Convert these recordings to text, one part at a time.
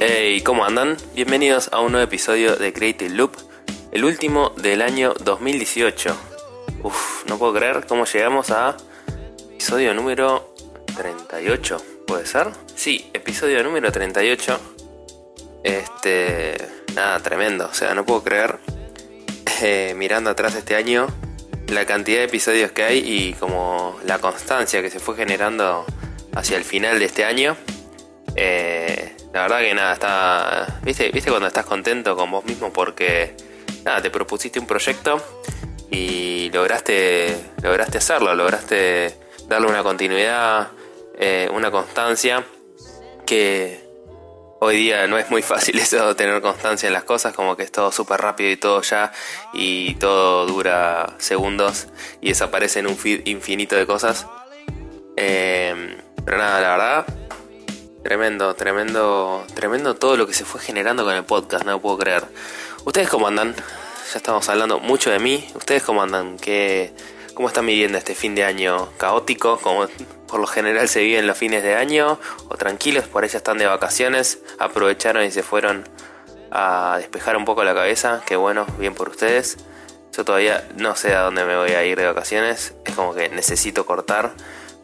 Hey, ¿cómo andan? Bienvenidos a un nuevo episodio de Creative Loop, el último del año 2018. Uf, no puedo creer cómo llegamos a episodio número 38, ¿puede ser? Sí, episodio número 38. Este, nada, tremendo, o sea, no puedo creer eh, mirando atrás este año la cantidad de episodios que hay y como la constancia que se fue generando hacia el final de este año. Eh, la verdad que nada, está. ¿viste, ¿Viste cuando estás contento con vos mismo porque nada, te propusiste un proyecto y lograste, lograste hacerlo, lograste darle una continuidad, eh, una constancia que hoy día no es muy fácil eso, tener constancia en las cosas, como que es todo súper rápido y todo ya, y todo dura segundos y desaparece en un infinito de cosas. Eh, pero nada, la verdad, tremendo, tremendo, tremendo todo lo que se fue generando con el podcast, no lo puedo creer. ¿Ustedes cómo andan? Ya estamos hablando mucho de mí. ¿Ustedes cómo andan? ¿Qué, ¿Cómo están viviendo este fin de año caótico? Como por lo general se viven los fines de año, o tranquilos, por ahí están de vacaciones, aprovecharon y se fueron a despejar un poco la cabeza. Qué bueno, bien por ustedes. Yo todavía no sé a dónde me voy a ir de vacaciones. Es como que necesito cortar.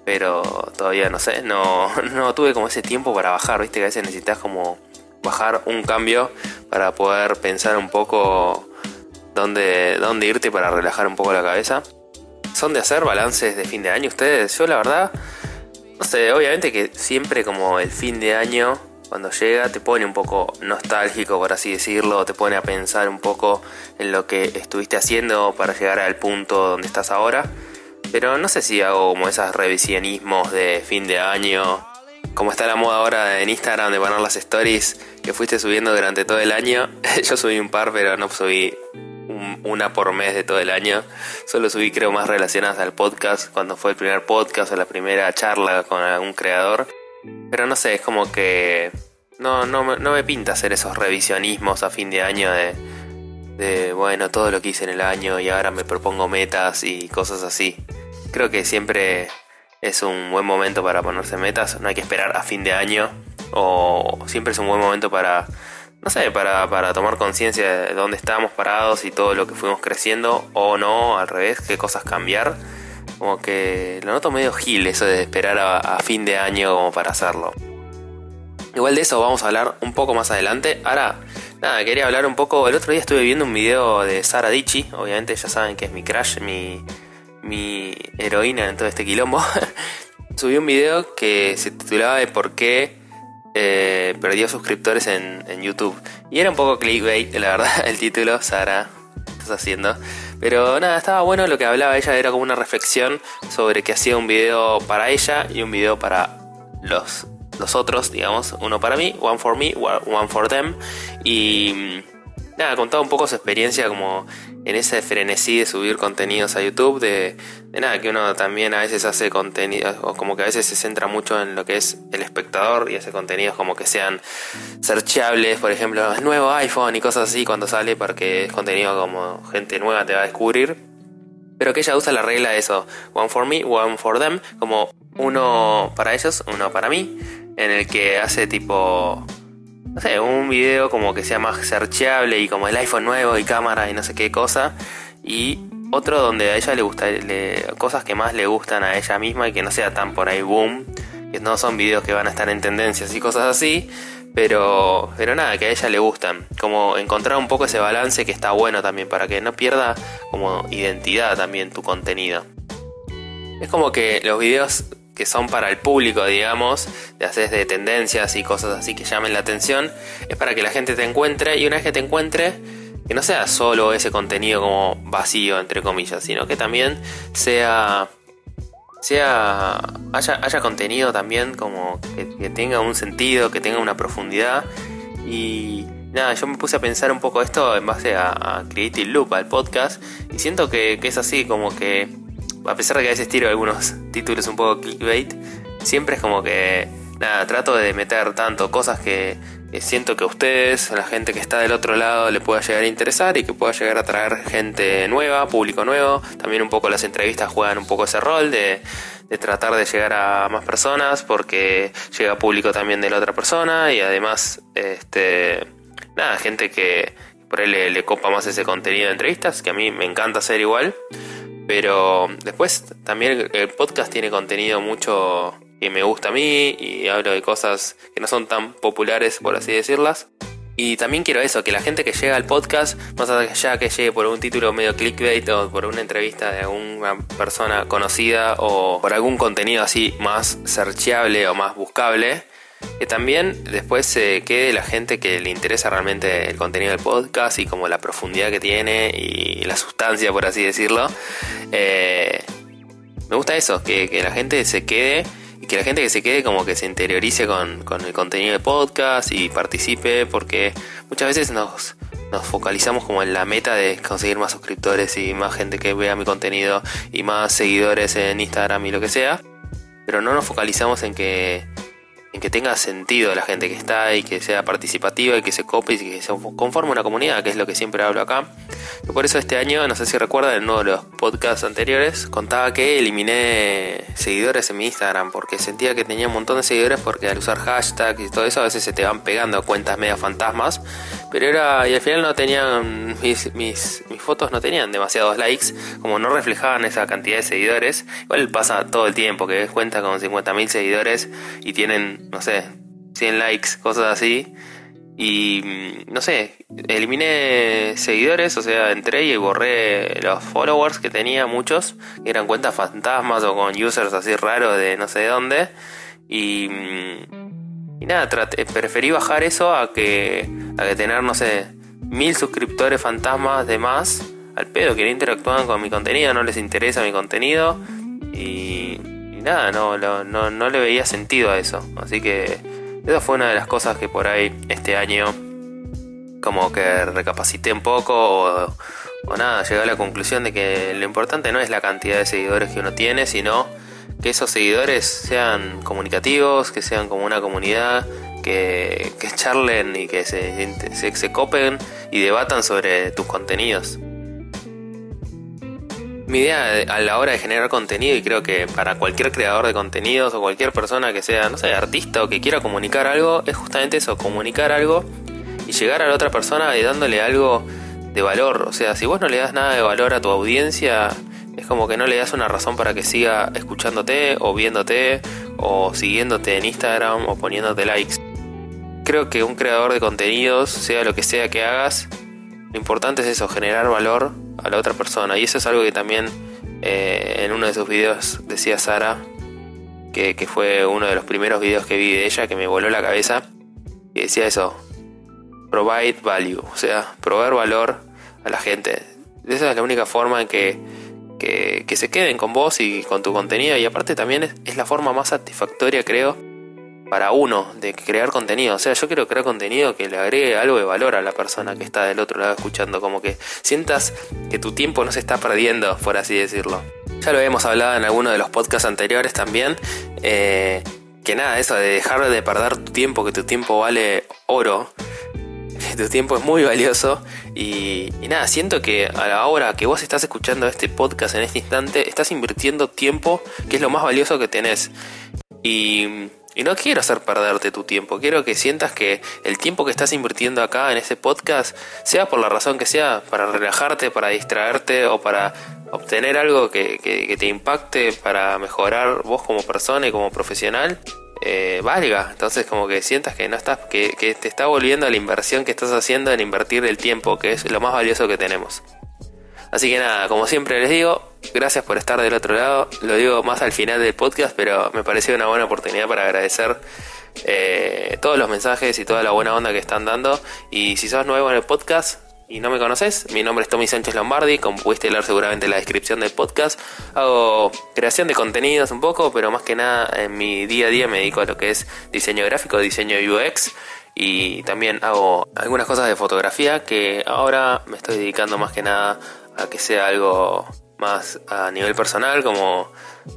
Pero todavía no sé. No, no tuve como ese tiempo para bajar. Viste que a veces necesitas como bajar un cambio para poder pensar un poco dónde, dónde irte para relajar un poco la cabeza. ¿Son de hacer balances de fin de año ustedes? Yo la verdad, no sé, obviamente que siempre como el fin de año, cuando llega, te pone un poco nostálgico, por así decirlo, te pone a pensar un poco en lo que estuviste haciendo para llegar al punto donde estás ahora. Pero no sé si hago como esos revisionismos de fin de año, como está la moda ahora en Instagram de poner las stories que fuiste subiendo durante todo el año. Yo subí un par, pero no subí un- una por mes de todo el año. Solo subí creo más relacionadas al podcast, cuando fue el primer podcast o la primera charla con algún creador. Pero no sé, es como que no, no, no me pinta hacer esos revisionismos a fin de año de, de, bueno, todo lo que hice en el año y ahora me propongo metas y cosas así. Creo que siempre es un buen momento para ponerse metas, no hay que esperar a fin de año o siempre es un buen momento para, no sé, para, para tomar conciencia de dónde estábamos parados y todo lo que fuimos creciendo o no, al revés, qué cosas cambiar. Como que lo noto medio gil eso de esperar a, fin de año como para hacerlo. Igual de eso vamos a hablar un poco más adelante. Ahora, nada, quería hablar un poco. El otro día estuve viendo un video de Sara Dichi. Obviamente ya saben que es mi crush, mi, mi heroína en todo este quilombo. Subí un video que se titulaba de por qué eh, perdió suscriptores en, en YouTube. Y era un poco clickbait, la verdad, el título, Sara, ¿qué estás haciendo? Pero nada, estaba bueno lo que hablaba ella, era como una reflexión sobre que hacía un video para ella y un video para los, los otros, digamos, uno para mí, one for me, one for them. Y nada, contaba un poco su experiencia como en ese frenesí de subir contenidos a YouTube, de, de nada, que uno también a veces hace contenidos, o como que a veces se centra mucho en lo que es el espectador y hace contenidos como que sean searchables, por ejemplo, nuevo iPhone y cosas así cuando sale, porque es contenido como gente nueva te va a descubrir. Pero que ella usa la regla de eso, one for me, one for them, como uno para ellos, uno para mí, en el que hace tipo, no sé, un video como que sea más searchable y como el iPhone nuevo y cámara y no sé qué cosa, y otro donde a ella le gusta, cosas que más le gustan a ella misma y que no sea tan por ahí boom, que no son videos que van a estar en tendencias y cosas así, pero, pero nada, que a ella le gustan. Como encontrar un poco ese balance que está bueno también para que no pierda como identidad también tu contenido. Es como que los videos que son para el público, digamos, de hacer de tendencias y cosas así que llamen la atención, es para que la gente te encuentre y una vez que te encuentre, que no sea solo ese contenido como vacío, entre comillas, sino que también sea sea haya, haya contenido también como que, que tenga un sentido, que tenga una profundidad. Y nada, yo me puse a pensar un poco esto en base a, a Creative Loop, al podcast y siento que, que es así como que a pesar de que a veces tiro algunos títulos un poco clickbait, siempre es como que nada, trato de meter tanto cosas que, siento que a ustedes, a la gente que está del otro lado, le pueda llegar a interesar y que pueda llegar a traer gente nueva, público nuevo. También un poco las entrevistas juegan un poco ese rol de, de tratar de llegar a más personas porque llega público también de la otra persona y además, este, nada, gente que por ahí le, le copa más ese contenido de entrevistas, que a mí me encanta hacer igual. Pero después también el podcast tiene contenido mucho que me gusta a mí y hablo de cosas que no son tan populares, por así decirlas. Y también quiero eso, que la gente que llega al podcast, más allá que llegue por un título medio clickbait o por una entrevista de alguna persona conocida o por algún contenido así más searchable o más buscable, que también después se quede la gente que le interesa realmente el contenido del podcast y como la profundidad que tiene y la sustancia, por así decirlo. Eh, me gusta eso, que, que la gente se quede y que la gente que se quede como que se interiorice con, con el contenido del podcast y participe porque muchas veces nos, nos focalizamos como en la meta de conseguir más suscriptores y más gente que vea mi contenido y más seguidores en Instagram y lo que sea, pero no nos focalizamos en que en que tenga sentido la gente que está y que sea participativa y que se cope y que se conforme una comunidad, que es lo que siempre hablo acá. Y por eso este año, no sé si recuerdan, en uno de los podcasts anteriores, contaba que eliminé seguidores en mi Instagram porque sentía que tenía un montón de seguidores porque al usar hashtags y todo eso a veces se te van pegando cuentas media fantasmas. Pero era, y al final no tenían, mis, mis, mis fotos no tenían demasiados likes, como no reflejaban esa cantidad de seguidores. Igual pasa todo el tiempo que ves cuentas con 50.000 seguidores y tienen no sé, 100 likes, cosas así. Y mm, no sé, eliminé seguidores, o sea, entré y borré los followers que tenía, muchos, eran cuentas fantasmas o con users así raros de no sé de dónde. Y, mm, y nada, preferí bajar eso a que, a que tener, no sé, mil suscriptores fantasmas de más al pedo que no interactúan con mi contenido, no les interesa mi contenido. Y, nada, no, no, no, le veía sentido a eso. Así que esa fue una de las cosas que por ahí este año como que recapacité un poco o, o nada, llegué a la conclusión de que lo importante no es la cantidad de seguidores que uno tiene, sino que esos seguidores sean comunicativos, que sean como una comunidad, que, que charlen y que se, se, se copen y debatan sobre tus contenidos mi idea a la hora de generar contenido, y creo que para cualquier creador de contenidos o cualquier persona que sea, no sé, artista o que quiera comunicar algo, es justamente eso, comunicar algo y llegar a la otra persona y dándole algo de valor. O sea, si vos no le das nada de valor a tu audiencia, es como que no le das una razón para que siga escuchándote o viéndote o siguiéndote en Instagram o poniéndote likes. Creo que un creador de contenidos, sea lo que sea que hagas, lo importante es eso, generar valor a la otra persona. Y eso es algo que también eh, en uno de sus videos decía Sara, que, fue uno de los primeros videos que vi de ella, que me voló la cabeza, y decía eso, provide value, o sea, proveer valor a la gente. Esa es la única forma en que, que, que se queden con vos y con tu contenido, y aparte también es la forma más satisfactoria, creo, para uno de crear contenido. O sea, yo quiero crear contenido que le agregue algo de valor a la persona que está del otro lado escuchando, como que sientas que tu tiempo no se está perdiendo, por así decirlo. Ya lo hemos hablado en alguno de los podcasts anteriores también. Eh, que nada, eso de dejar de perder tu tiempo, que tu tiempo vale oro. Tu tiempo es muy valioso. Y, y nada, siento que a la hora que vos estás escuchando este podcast en este instante, estás invirtiendo tiempo, que es lo más valioso que tenés. Y y no quiero hacer perderte tu tiempo, quiero que sientas que el tiempo que estás invirtiendo acá en este podcast, sea por la razón que sea, para relajarte, para distraerte o para obtener algo que, te impacte, para mejorar vos como persona y como profesional, eh, valga. Entonces como que sientas que no estás, que, que te está volviendo a la inversión que estás haciendo en invertir el tiempo, que es lo más valioso que tenemos. Así que nada, como siempre les digo, gracias por estar del otro lado. Lo digo más al final del podcast, pero me pareció una buena oportunidad para agradecer eh, todos los mensajes y toda la buena onda que están dando. Y si sos nuevo en el podcast y no me conoces, mi nombre es Tommy Sánchez Lombardi, como pudiste leer seguramente en la descripción del podcast. Hago creación de contenidos un poco, pero más que nada en mi día a día me dedico a lo que es diseño gráfico, diseño UX y también hago algunas cosas de fotografía que ahora me estoy dedicando más que nada a que sea algo más a nivel personal, como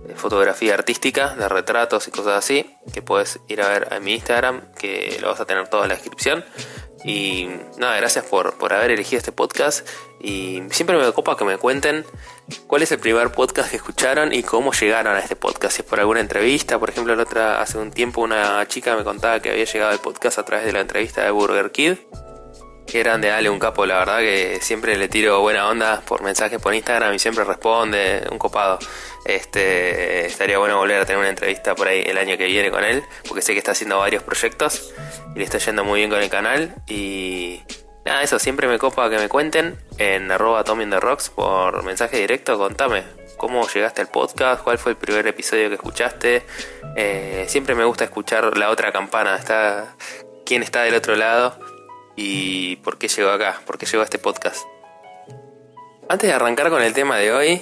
de fotografía artística, de retratos y cosas así, que puedes ir a ver a mi Instagram, que lo vas a tener todo en la descripción. Y nada, gracias por, por haber elegido este podcast. Y siempre me ocupa que me cuenten cuál es el primer podcast que escucharon y cómo llegaron a este podcast. Si es por alguna entrevista, por ejemplo, la otra, hace un tiempo una chica me contaba que había llegado al podcast a través de la entrevista de Burger Kid. Qué grande, dale un capo, la verdad que siempre le tiro buena onda por mensajes por Instagram y siempre responde, un copado. Este, estaría bueno volver a tener una entrevista por ahí el año que viene con él, porque sé que está haciendo varios proyectos y le está yendo muy bien con el canal. Y nada, eso siempre me copa que me cuenten en arroba Tommy the Rocks por mensaje directo. Contame cómo llegaste al podcast, cuál fue el primer episodio que escuchaste. Eh, siempre me gusta escuchar la otra campana, está quién está del otro lado y por qué llegó acá, por qué llegó a este podcast. Antes de arrancar con el tema de hoy,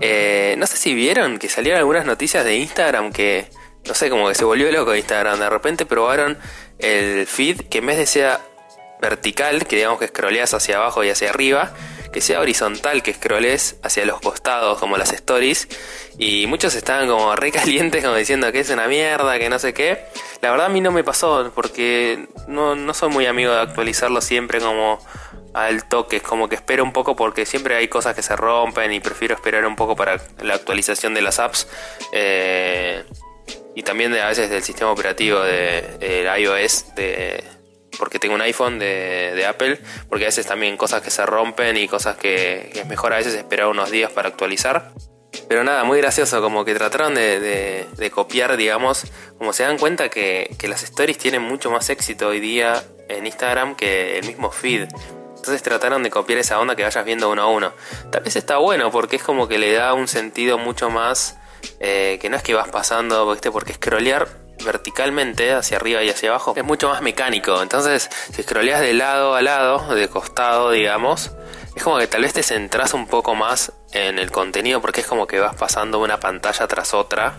eh, no sé si vieron que salieron algunas noticias de Instagram que, no sé, como que se volvió loco Instagram. De repente probaron el feed que en vez de sea vertical, que digamos que scrolleas hacia abajo y hacia arriba, que sea horizontal, que scrolles hacia los costados, como las stories. Y muchos estaban como re calientes, como diciendo que es una mierda, que no sé qué. La verdad a mí no me pasó, porque no, no soy muy amigo de actualizarlo siempre como al toque, es como que espero un poco porque siempre hay cosas que se rompen y prefiero esperar un poco para la actualización de las apps. Eh, y también de, a veces del sistema operativo de, iOS, de, porque tengo un iPhone de, Apple, porque a veces también cosas que se rompen y cosas que, es mejor a veces esperar unos días para actualizar. Pero nada, muy gracioso, como que trataron de, copiar, digamos, como se dan cuenta que, las stories tienen mucho más éxito hoy día en Instagram que el mismo feed. Entonces trataron de copiar esa onda que vayas viendo uno a uno. Tal vez está bueno porque es como que le da un sentido mucho más eh, que no es que vas pasando, ¿viste? porque scrollear verticalmente hacia arriba y hacia abajo es mucho más mecánico. Entonces, si scrolleas de lado a lado, de costado, digamos, es como que tal vez te centras un poco más en el contenido porque es como que vas pasando una pantalla tras otra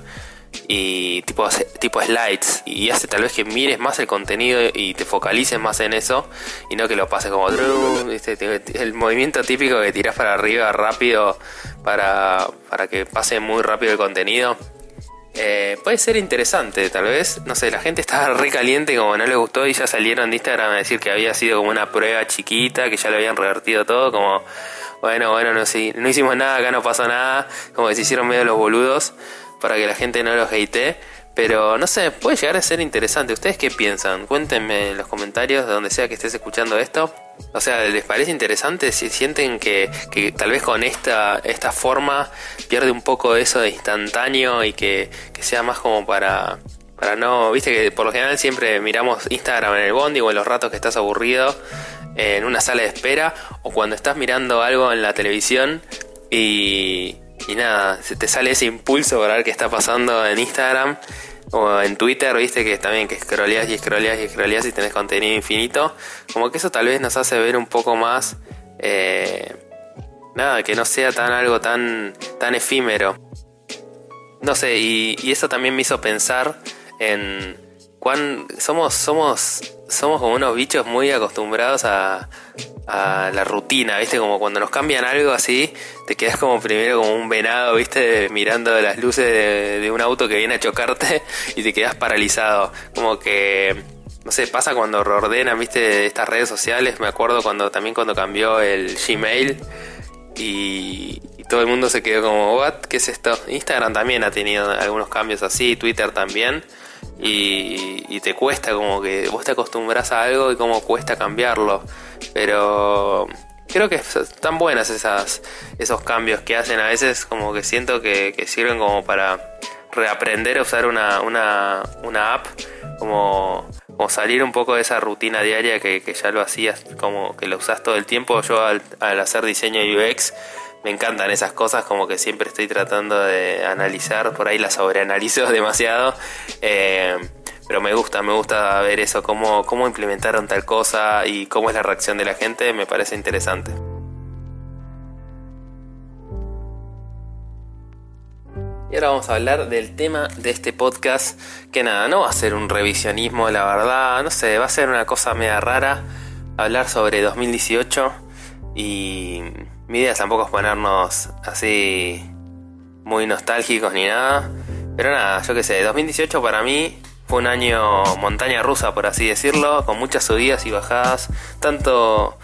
y tipo, tipo slides y hace tal vez que mires más el contenido y te focalices más en eso y no que lo pases como el movimiento típico que tiras para arriba rápido para, para que pase muy rápido el contenido eh, puede ser interesante, tal vez. No sé, la gente estaba re caliente, como no le gustó, y ya salieron de Instagram a decir que había sido como una prueba chiquita, que ya lo habían revertido todo, como, bueno, bueno, no, sí, no hicimos nada, acá no pasó nada, como que se hicieron medio los boludos para que la gente no los hate. Pero no sé, puede llegar a ser interesante. ¿Ustedes qué piensan? Cuéntenme en los comentarios de donde sea que estés escuchando esto. O sea, ¿les parece interesante? Si sienten que, que tal vez con esta, esta forma pierde un poco eso de instantáneo y que, que sea más como para, para no. Viste que por lo general siempre miramos Instagram en el bondi o en los ratos que estás aburrido en una sala de espera o cuando estás mirando algo en la televisión y, y nada, se te sale ese impulso para ver qué está pasando en Instagram o en Twitter, viste que también que scrolleas y scrolleas y scrolleas y tenés contenido infinito. Como que eso tal vez nos hace ver un poco más, eh, nada, que no sea tan algo tan, tan efímero. No sé, y, y eso también me hizo pensar en cuán somos, somos, somos como unos bichos muy acostumbrados a, a la rutina, ¿viste? Como cuando nos cambian algo así, te quedas como primero como un venado, ¿viste? Mirando las luces de, un auto que viene a chocarte y te quedas paralizado. Como que, no sé, pasa cuando reordenan, ¿viste? Estas redes sociales, me acuerdo cuando también cuando cambió el Gmail y, y todo el mundo se quedó como, ¿what? ¿Qué es esto? Instagram también ha tenido algunos cambios así, Twitter también. Y, te cuesta como que vos te acostumbras a algo y como cuesta cambiarlo. Pero creo que están buenas esas, esos cambios que hacen a veces como que siento que, sirven como para reaprender a usar una, una, una app como, como, salir un poco de esa rutina diaria que, ya lo hacías como que lo usas todo el tiempo yo al, al hacer diseño UX me encantan esas cosas, como que siempre estoy tratando de analizar, por ahí las sobreanalizo demasiado, eh, pero me gusta, me gusta ver eso, cómo, cómo implementaron tal cosa y cómo es la reacción de la gente, me parece interesante. Y ahora vamos a hablar del tema de este podcast, que nada, no va a ser un revisionismo, la verdad, no sé, va a ser una cosa media rara, hablar sobre 2018 y mi idea tampoco es ponernos así muy nostálgicos ni nada. Pero nada, yo qué sé, 2018 para mí fue un año montaña rusa, por así decirlo, con muchas subidas y bajadas, tanto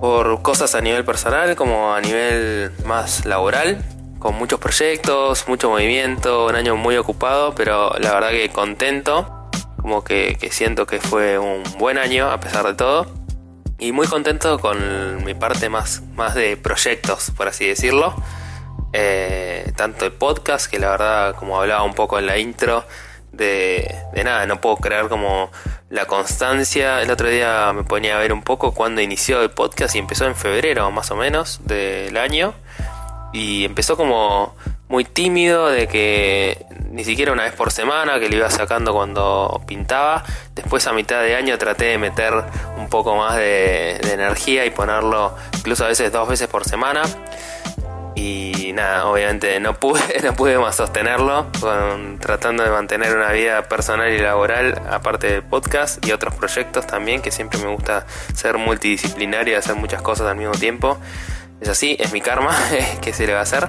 por cosas a nivel personal como a nivel más laboral, con muchos proyectos, mucho movimiento, un año muy ocupado, pero la verdad que contento, como que, siento que fue un buen año a pesar de todo. Y muy contento con mi parte más, más de proyectos, por así decirlo. Eh, tanto el podcast, que la verdad, como hablaba un poco en la intro, de, nada, no puedo creer como la constancia. El otro día me ponía a ver un poco cuando inició el podcast y empezó en febrero más o menos del año. Y empezó como muy tímido de que ni siquiera una vez por semana, que lo iba sacando cuando pintaba. Después a mitad de año traté de meter un poco más de, energía y ponerlo incluso a veces dos veces por semana y nada, obviamente no pude, no pude más sostenerlo, tratando de mantener una vida personal y laboral aparte del podcast y otros proyectos también, que siempre me gusta ser multidisciplinario y hacer muchas cosas al mismo tiempo. Es así, es mi karma, que se le va a hacer?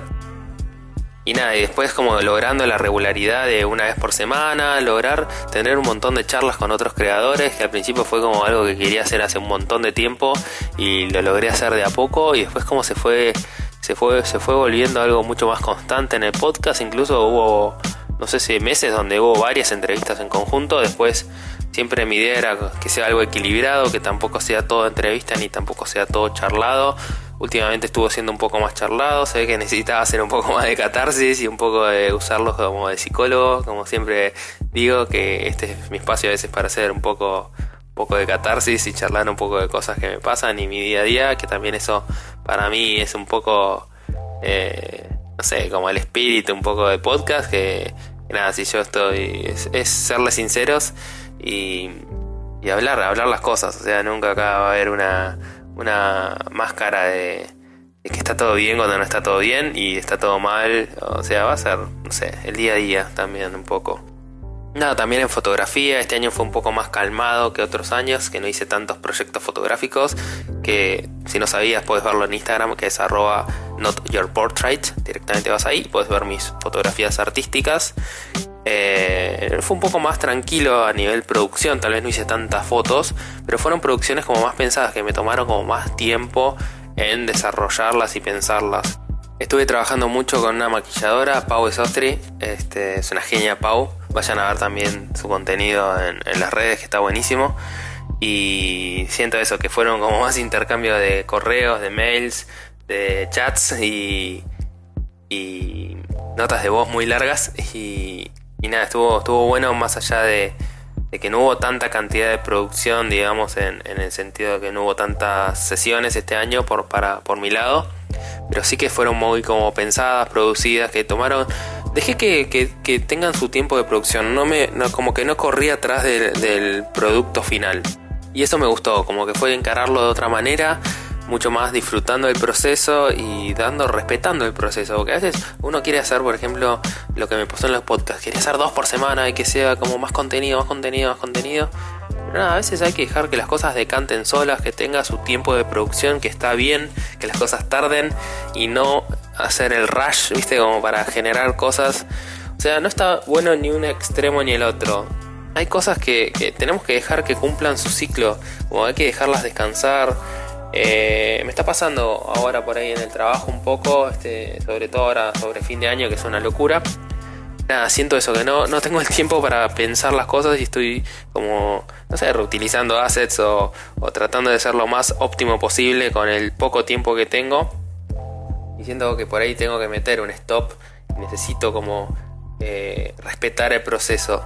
Y nada, y después como logrando la regularidad de una vez por semana, lograr tener un montón de charlas con otros creadores, que al principio fue como algo que quería hacer hace un montón de tiempo y lo logré hacer de a poco y después como se fue se fue, se fue volviendo algo mucho más constante en el podcast. Incluso hubo, no sé si meses donde hubo varias entrevistas en conjunto. Después siempre mi idea era que sea algo equilibrado, que tampoco sea todo entrevista ni tampoco sea todo charlado. Últimamente estuvo siendo un poco más charlado, se ve que necesitaba hacer un poco más de catarsis y un poco de usarlo como de psicólogo, como siempre digo que este es mi espacio a veces para hacer un poco poco de catarsis y charlar un poco de cosas que me pasan y mi día a día, que también eso para mí es un poco, eh, no sé, como el espíritu un poco de podcast, que, nada, si yo estoy, es, serle sinceros y, y, hablar, hablar las cosas, o sea, nunca acá va a haber una, una máscara de, que está todo bien cuando no está todo bien y está todo mal, o sea, va a ser, no sé, el día a día también un poco. Nada, también en fotografía, este año fue un poco más calmado que otros años, que no hice tantos proyectos fotográficos, que si no sabías puedes verlo en Instagram, que es arroba notyourportrait, directamente vas ahí, puedes ver mis fotografías artísticas. Eh, fue un poco más tranquilo a nivel producción, tal vez no hice tantas fotos, pero fueron producciones como más pensadas, que me tomaron como más tiempo en desarrollarlas y pensarlas. Estuve trabajando mucho con una maquilladora, Pau Esostri, este, es una genia Pau Vayan a ver también su contenido en, las redes, que está buenísimo. Y siento eso, que fueron como más intercambio de correos, de mails, de chats y, y notas de voz muy largas. Y, nada, estuvo, estuvo bueno más allá de, que no hubo tanta cantidad de producción, digamos, en, en, el sentido de que no hubo tantas sesiones este año por, para, por mi lado. Pero sí que fueron muy como pensadas, producidas, que tomaron dejé que, tengan su tiempo de producción. No me, como que no corrí atrás del, producto final. Y eso me gustó, como que fue encararlo de otra manera, mucho más disfrutando del proceso y dando, respetando el proceso. Porque a veces uno quiere hacer, por ejemplo, lo que me pasó en los podcasts, quiere hacer dos por semana y que sea como más contenido, más contenido, más contenido. Pero nada, a veces hay que dejar que las cosas decanten solas, que tenga su tiempo de producción, que está bien, que las cosas tarden y no hacer el rush, ¿viste? Como para generar cosas. O sea, no está bueno ni un extremo ni el otro. Hay cosas que, tenemos que dejar que cumplan su ciclo, como hay que dejarlas descansar. Eh, me está pasando ahora por ahí en el trabajo un poco, este, sobre todo ahora sobre fin de año, que es una locura. Nada, siento eso, que no, no tengo el tiempo para pensar las cosas y estoy como, no sé, reutilizando assets o, o tratando de ser lo más óptimo posible con el poco tiempo que tengo siento que por ahí tengo que meter un stop, necesito como eh, respetar el proceso,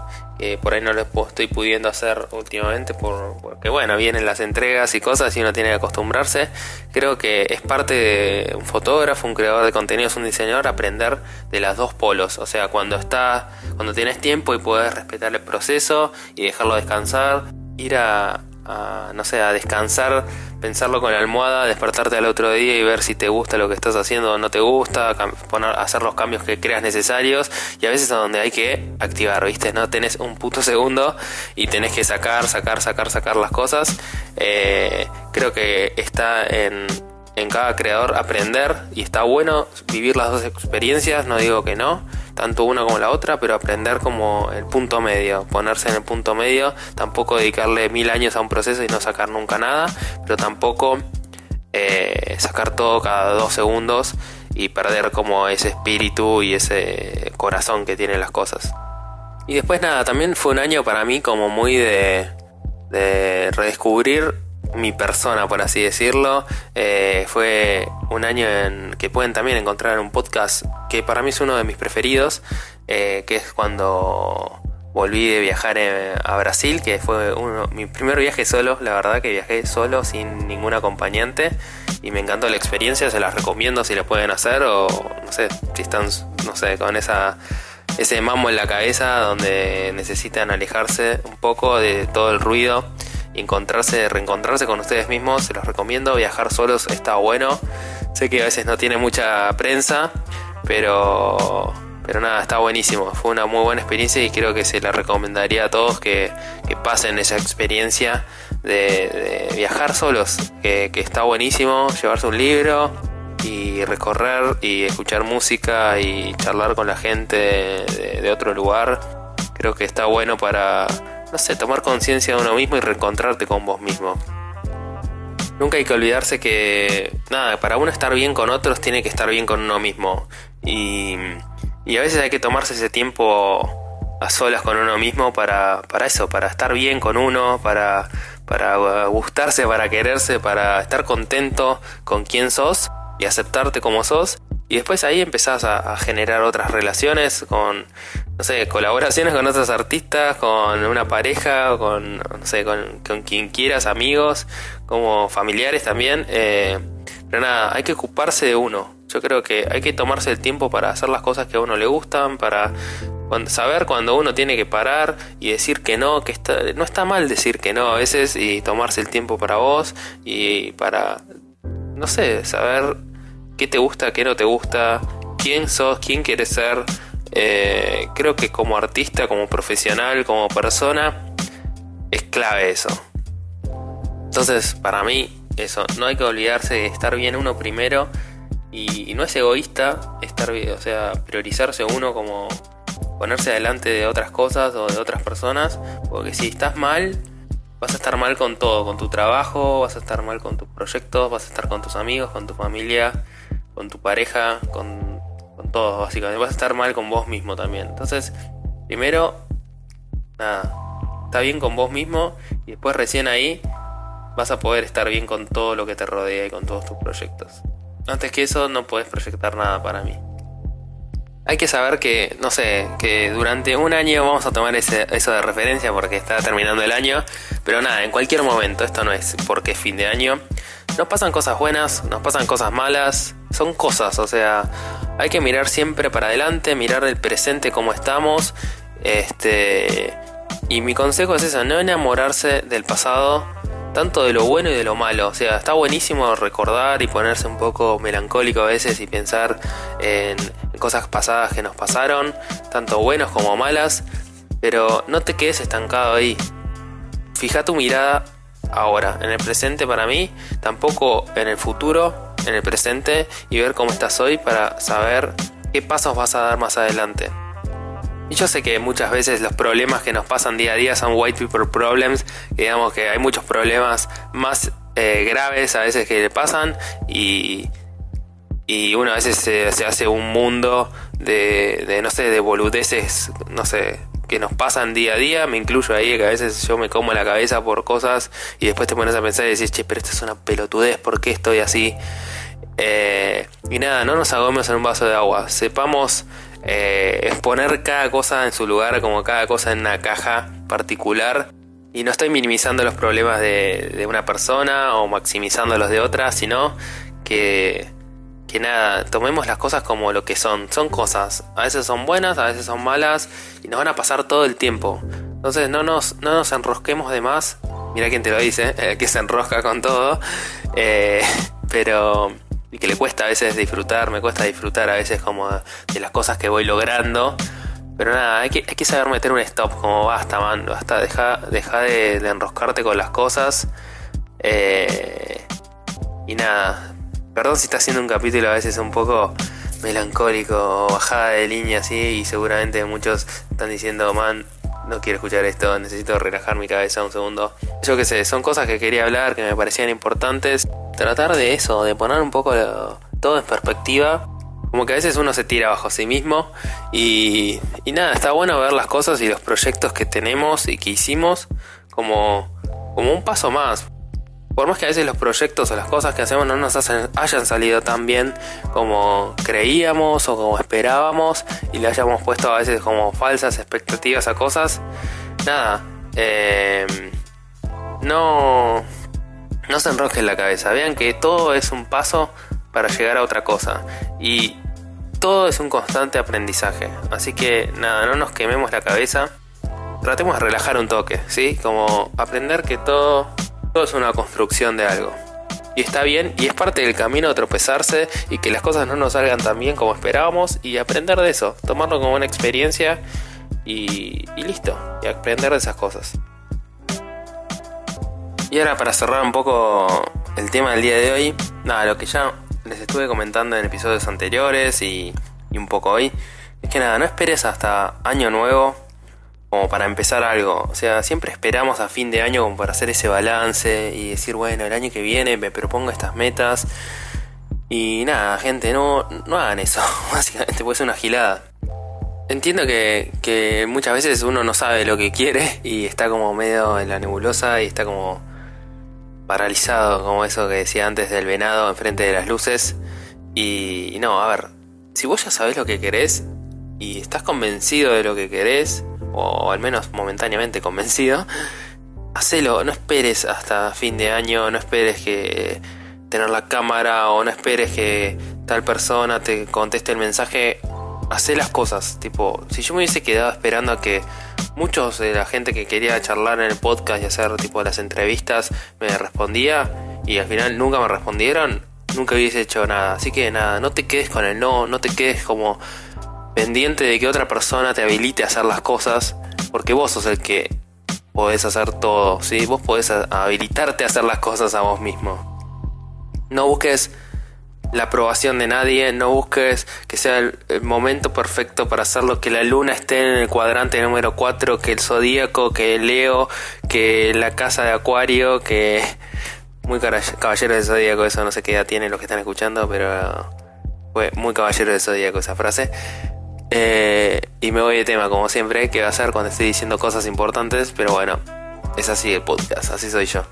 por ahí no lo estoy pudiendo hacer últimamente porque bueno, vienen las entregas y cosas y uno tiene que acostumbrarse. Creo que es parte de un fotógrafo, un creador de contenidos, un diseñador, aprender de las dos polos, o sea, cuando está, cuando tienes tiempo y puedes respetar el proceso y dejarlo descansar, ir a, no sé, a descansar, pensarlo con la almohada, despertarte al otro día y ver si te gusta lo que estás haciendo o no te gusta, poner, hacer los cambios que creas necesarios y a veces a donde hay que activar, ¿viste? No tenés un puto segundo y tenés que sacar, sacar, sacar, sacar las cosas. Eh, creo que está en, en cada creador aprender y está bueno vivir las dos experiencias, no digo que no, tanto una como la otra, pero aprender como el punto medio, ponerse en el punto medio, tampoco dedicarle mil años a un proceso y no sacar nunca nada, pero tampoco eh, sacar todo cada dos segundos y perder como ese espíritu y ese corazón que tienen las cosas. Y después nada, también fue un año para mí como muy de, de redescubrir mi persona, por así decirlo. Eh, fue un año en que pueden también encontrar un podcast que para mí es uno de mis preferidos, eh, que es cuando volví de viajar eh, a Brasil, que fue uno, mi primer viaje solo, la verdad que viajé solo, sin ningún acompañante, y me encantó la experiencia, se las recomiendo si la pueden hacer, o no sé, si están, no sé, con esa ese mambo en la cabeza donde necesitan alejarse un poco de todo el ruido encontrarse, reencontrarse con ustedes mismos, se los recomiendo. Viajar solos está bueno. Sé que a veces no tiene mucha prensa, pero, pero nada, está buenísimo. Fue una muy buena experiencia y creo que se la recomendaría a todos que, pasen esa experiencia de, viajar solos, que, está buenísimo. Llevarse un libro y recorrer y escuchar música y charlar con la gente de otro lugar. Creo que está bueno para no sé, tomar conciencia de uno mismo y reencontrarte con vos mismo. Nunca hay que olvidarse que, nada, para uno estar bien con otros tiene que estar bien con uno mismo. Y, y a veces hay que tomarse ese tiempo a solas con uno mismo para, para eso, para estar bien con uno, para, para gustarse, para quererse, para estar contento con quien sos y aceptarte como sos. Y después ahí empezás a, generar otras relaciones con, no sé, colaboraciones con otros artistas, con una pareja, con, no sé, con, quien quieras, amigos, como familiares también. Eh, pero nada, hay que ocuparse de uno. Yo creo que hay que tomarse el tiempo para hacer las cosas que a uno le gustan, para saber cuando uno tiene que parar y decir que no, que está, no está mal decir que no a veces y tomarse el tiempo para vos y para, no sé, saber qué te gusta, qué no te gusta, quién sos, quién quieres ser. Eh, creo que como artista, como profesional, como persona, es clave eso. Entonces, para mí, eso, no hay que olvidarse de estar bien uno primero y, no es egoísta estar bien, o sea, priorizarse uno como ponerse adelante de otras cosas o de otras personas, porque si estás mal, vas a estar mal con todo, con tu trabajo, vas a estar mal con tus proyectos, vas a estar con tus amigos, con tu familia, con tu pareja, con, con todos, básicamente. Vas a estar mal con vos mismo también. Entonces, primero, nada, está bien con vos mismo y después recién ahí vas a poder estar bien con todo lo que te rodea y con todos tus proyectos. Antes que eso no puedes proyectar nada para mí. Hay que saber que, no sé, que durante un año vamos a tomar eso de referencia porque está terminando el año. Pero nada, en cualquier momento, esto no es porque es fin de año. Nos pasan cosas buenas, nos pasan cosas malas, son cosas, o sea, hay que mirar siempre para adelante, mirar el presente como estamos. Este, y mi consejo es eso, no enamorarse del pasado, tanto de lo bueno y de lo malo. O sea, está buenísimo recordar y ponerse un poco melancólico a veces y pensar en cosas pasadas que nos pasaron, tanto buenos como malas, pero no te quedes estancado ahí. Fija tu mirada ahora, en el presente para mí, tampoco en el futuro, en el presente y ver cómo estás hoy para saber qué pasos vas a dar más adelante. Y yo sé que muchas veces los problemas que nos pasan día a día son white people problems, digamos que hay muchos problemas más eh, graves a veces que le pasan y, y uno a veces se, hace un mundo de, de, no sé, de boludeces, no sé, que nos pasan día a día, me incluyo ahí, que a veces yo me como la cabeza por cosas y después te pones a pensar y decís, che, pero esto es una pelotudez, ¿por qué estoy así? Eh, y nada, no nos hagamos en un vaso de agua, sepamos eh, exponer cada cosa en su lugar, como cada cosa en una caja particular. Y no estoy minimizando los problemas de, una persona o maximizando los de otra, sino que nada, tomemos las cosas como lo que son. Son cosas. A veces son buenas, a veces son malas y nos van a pasar todo el tiempo. Entonces no nos, no nos enrosquemos de más. Mira quién te lo dice, el que se enrosca con todo. Eh, pero... Y que le cuesta a veces disfrutar, me cuesta disfrutar a veces como de las cosas que voy logrando. Pero nada, hay que, hay que saber meter un stop, como basta, man, basta, deja, deja de, enroscarte con las cosas. Eh, y nada, Perdón si está haciendo un capítulo a veces un poco melancólico, bajada de línea así, y seguramente muchos están diciendo, man, no quiero escuchar esto, necesito relajar mi cabeza un segundo. Yo qué sé, son cosas que quería hablar, que me parecían importantes. Tratar de eso, de poner un poco todo en perspectiva. Como que a veces uno se tira bajo sí mismo y, y nada, está bueno ver las cosas y los proyectos que tenemos y que hicimos como, como un paso más por más que a veces los proyectos o las cosas que hacemos no nos hayan salido tan bien como creíamos o como esperábamos y le hayamos puesto a veces como falsas expectativas a cosas, nada, em, no, no se enrojen la cabeza. Vean que todo es un paso para llegar a otra cosa y todo es un constante aprendizaje. Así que nada, no nos quememos la cabeza. Tratemos de relajar un toque, ¿sí? Como aprender que todo es una construcción de algo. Y está bien, y es parte del camino tropezarse y que las cosas no nos salgan tan bien como esperábamos y aprender de eso, tomarlo como una experiencia y, y listo, y aprender de esas cosas. Y ahora para cerrar un poco el tema del día de hoy, nada, lo que ya les estuve comentando en episodios anteriores y, y un poco hoy, es que nada, no esperes hasta año nuevo como para empezar algo. O sea, siempre esperamos a fin de año como para hacer ese balance y decir, bueno, el año que viene me propongo estas metas. Y nada, gente, no, no hagan eso. Básicamente puede ser una gilada. Entiendo que, que muchas veces uno no sabe lo que quiere y está como medio en la nebulosa y está como paralizado, como eso que decía antes del venado enfrente de las luces. Y, y no, a ver, si vos ya sabés lo que querés y estás convencido de lo que querés, o al menos momentáneamente convencido, hacelo, no esperes hasta fin de año, no esperes que tener la cámara o no esperes que tal persona te conteste el mensaje, hacé las cosas, tipo, si yo me hubiese quedado esperando a que muchos de la gente que quería charlar en el podcast y hacer tipo las entrevistas me respondía y al final nunca me respondieron, nunca hubiese hecho nada. Así que nada, no te quedes con el no, no te quedes como pendiente de que otra persona te habilite a hacer las cosas, porque vos sos el que podés hacer todo, ¿sí? Vos podés habilitarte a hacer las cosas a vos mismo. No busques la aprobación de nadie, no busques que sea el, momento perfecto para hacerlo, que la luna esté en el cuadrante número 4, que el zodíaco, que el Leo, que la casa de Acuario, que... Muy caballero de zodíaco, eso no sé qué edad tienen los que están escuchando, pero fue muy caballero de zodíaco esa frase. Eh, y me voy de tema, como siempre, que va a ser cuando estoy diciendo cosas importantes, pero bueno, es así el podcast, así soy yo.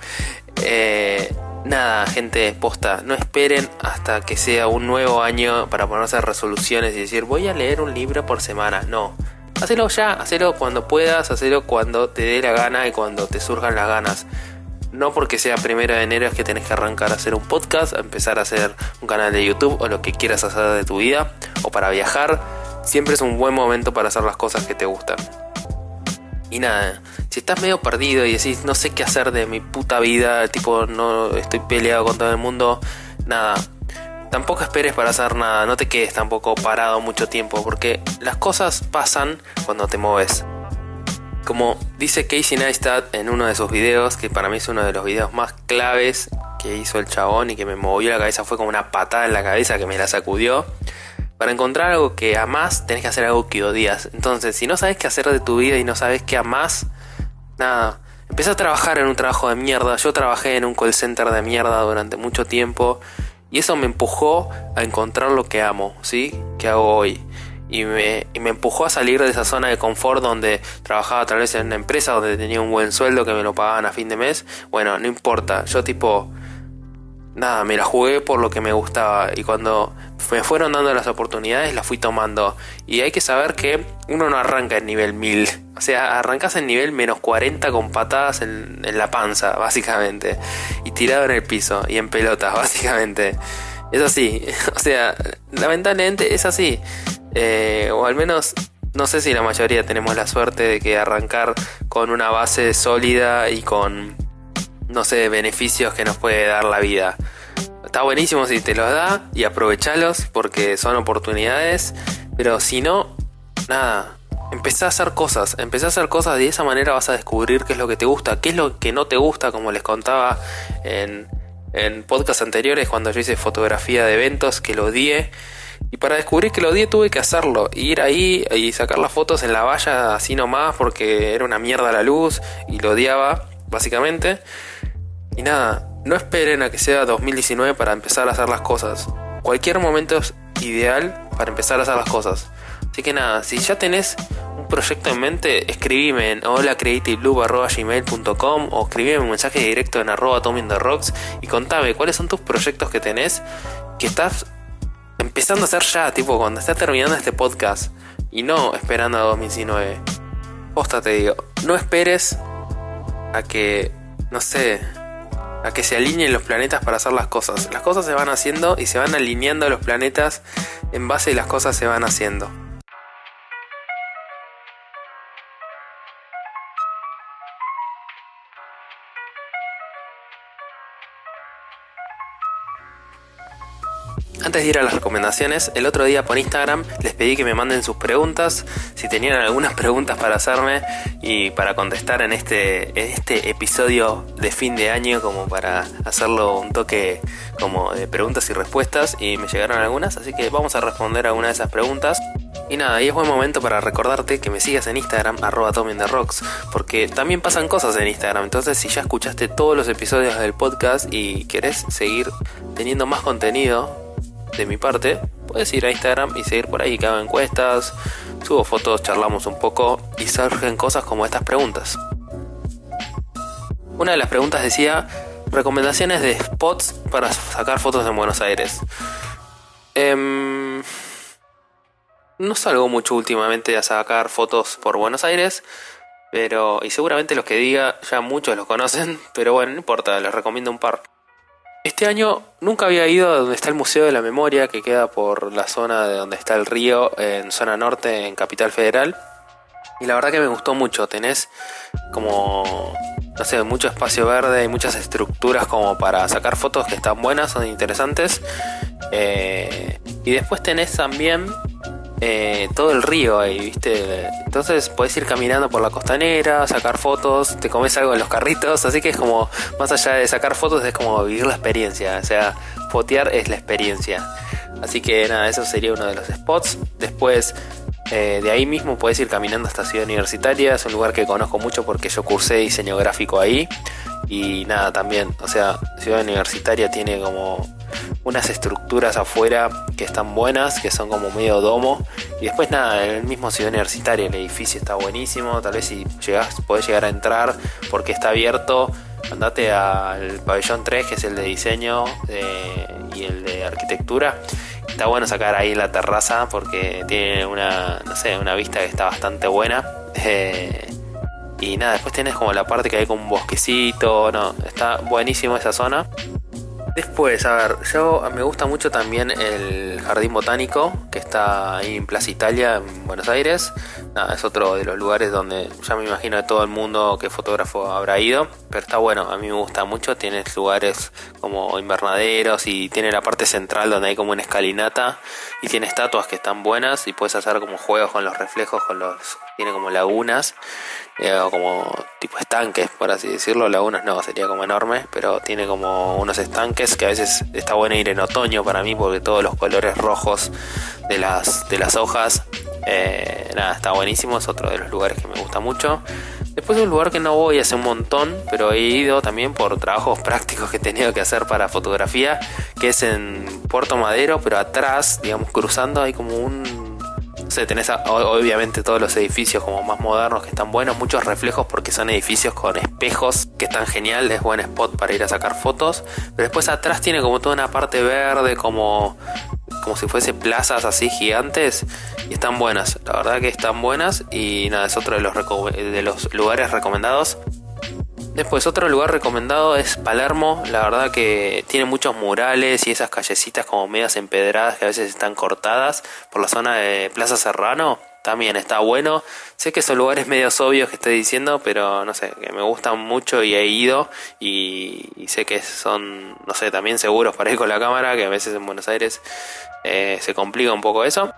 Eh, nada, gente, posta, no esperen hasta que sea un nuevo año para ponerse resoluciones y decir voy a leer un libro por semana. No, hacelo ya, hacelo cuando puedas, hacelo cuando te dé la gana y cuando te surjan las ganas. No porque sea primero de enero es que tenés que arrancar a hacer un podcast, a empezar a hacer un canal de YouTube o lo que quieras hacer de tu vida, o para viajar siempre es un buen momento para hacer las cosas que te gustan. Y nada, si estás medio perdido y decís no sé qué hacer de mi puta vida, tipo no estoy peleado con todo el mundo, nada, tampoco esperes para hacer nada, no te quedes tampoco parado mucho tiempo, porque las cosas pasan cuando te mueves. Como dice Casey Neistat en uno de sus videos, que para mí es uno de los videos más claves que hizo el chabón y que me movió la cabeza, fue como una patada en la cabeza que me la sacudió. Para encontrar algo que amas, tenés que hacer algo que odias. Entonces, si no sabes qué hacer de tu vida y no sabes qué amas, nada. Empecé a trabajar en un trabajo de mierda. Yo trabajé en un call center de mierda durante mucho tiempo. Y eso me empujó a encontrar lo que amo, ¿sí? Que hago hoy. Y me, y me empujó a salir de esa zona de confort donde trabajaba tal vez en una empresa donde tenía un buen sueldo que me lo pagaban a fin de mes. Bueno, no importa. Yo tipo nada, me la jugué por lo que me gustaba y cuando me fueron dando las oportunidades las fui tomando. Y hay que saber que uno no arranca en nivel 1000, o sea, arrancas en nivel menos 40 con patadas en, la panza, básicamente, y tirado en el piso y en pelotas, básicamente. Es así, o sea, lamentablemente es así. Eh, o al menos no sé si la mayoría tenemos la suerte de que arrancar con una base sólida y con no sé, beneficios que nos puede dar la vida. Está buenísimo si te los da y aprovechalos porque son oportunidades, pero si no, nada, empezá a hacer cosas, empezá a hacer cosas y de esa manera vas a descubrir qué es lo que te gusta, qué es lo que no te gusta, como les contaba en, en podcasts anteriores cuando yo hice fotografía de eventos que lo odié. Y para descubrir que lo odié tuve que hacerlo. Ir ahí y sacar las fotos en la valla así nomás porque era una mierda la luz y lo odiaba, básicamente. Y nada, no esperen a que sea 2019 para empezar a hacer las cosas. Cualquier momento es ideal para empezar a hacer las cosas. Así que nada, si ya tenés un proyecto en mente, escribime en holacreativeblue.gmail.com o escribime un mensaje directo en arroba rocks y contame cuáles son tus proyectos que tenés que estás empezando a hacer ya, tipo cuando estás terminando este podcast y no esperando a 2019. Posta te digo, no esperes a que, no sé, a que se alineen los planetas para hacer las cosas. Las cosas se van haciendo y se van alineando los planetas en base a las cosas se van haciendo. Antes de ir a las recomendaciones, el otro día por Instagram les pedí que me manden sus preguntas, si tenían algunas preguntas para hacerme y para contestar en este, en este episodio de fin de año, como para hacerlo un toque como de preguntas y respuestas, y me llegaron algunas, así que vamos a responder a una de esas preguntas. Y nada, y es buen momento para recordarte que me sigas en Instagram, arroba Rocks, porque también pasan cosas en Instagram. Entonces, si ya escuchaste todos los episodios del podcast y querés seguir teniendo más contenido, de mi parte, puedes ir a Instagram y seguir por ahí que hago encuestas, subo fotos, charlamos un poco y surgen cosas como estas preguntas. Una de las preguntas decía recomendaciones de spots para sacar fotos en Buenos Aires. Em, no salgo mucho últimamente a sacar fotos por Buenos Aires, pero y seguramente los que diga ya muchos los conocen, pero bueno, no importa, les recomiendo un par. Este año nunca había ido a donde está el Museo de la Memoria, que queda por la zona de donde está el río, en zona norte, en Capital Federal. Y la verdad que me gustó mucho. Tenés como, no sé, mucho espacio verde y muchas estructuras como para sacar fotos que están buenas, son interesantes. Eh, y después tenés también eh, todo el río ahí, ¿viste? Entonces puedes ir caminando por la costanera, sacar fotos, te comes algo en los carritos, así que es como, más allá de sacar fotos, es como vivir la experiencia, o sea, fotear es la experiencia. Así que nada, eso sería uno de los spots. Después, eh, de ahí mismo puedes ir caminando hasta Ciudad Universitaria, es un lugar que conozco mucho porque yo cursé diseño gráfico ahí. Y nada, también, o sea, Ciudad Universitaria tiene como unas estructuras afuera que están buenas, que son como medio domo. Y después nada, el mismo ciudad universitaria, el edificio está buenísimo. Tal vez si llegas, podés llegar a entrar porque está abierto. Andate al pabellón 3, que es el de diseño y el de arquitectura. Está bueno sacar ahí la terraza porque tiene una, no sé, una vista que está bastante buena. Eh, y nada, después tienes como la parte que hay con un bosquecito. No, está buenísimo esa zona. Después, a ver, yo me gusta mucho también el Jardín Botánico, que está ahí en Plaza Italia, en Buenos Aires. Nada, es otro de los lugares donde ya me imagino de todo el mundo que fotógrafo habrá ido. Pero está bueno, a mí me gusta mucho. Tiene lugares como invernaderos y tiene la parte central donde hay como una escalinata y tiene estatuas que están buenas y puedes hacer como juegos con los reflejos, con los tiene como lagunas, como tipo estanques, por así decirlo. Lagunas no, sería como enorme, pero tiene como unos estanques que a veces está bueno ir en otoño para mí porque todos los colores rojos de las, de las hojas, eh, nada, está buenísimo. Es otro de los lugares que me gusta mucho. Después un lugar que no voy hace un montón, pero he ido también por trabajos prácticos que he tenido que hacer para fotografía, que es en Puerto Madero, pero atrás, digamos, cruzando hay como un tenés obviamente todos los edificios como más modernos que están buenos, muchos reflejos porque son edificios con espejos que están genial, es buen spot para ir a sacar fotos. Pero después atrás tiene como toda una parte verde, como, como si fuese plazas así gigantes y están buenas, la verdad que están buenas y nada, es otro de los, de los lugares recomendados. Después otro lugar recomendado es Palermo, la verdad que tiene muchos murales y esas callecitas como medias empedradas que a veces están cortadas por la zona de Plaza Serrano, también está bueno. Sé que son lugares medio obvios que estoy diciendo, pero no sé, que me gustan mucho y he ido y, sé que son, no sé, también seguros para ir con la cámara, que a veces en Buenos Aires eh, se complica un poco eso.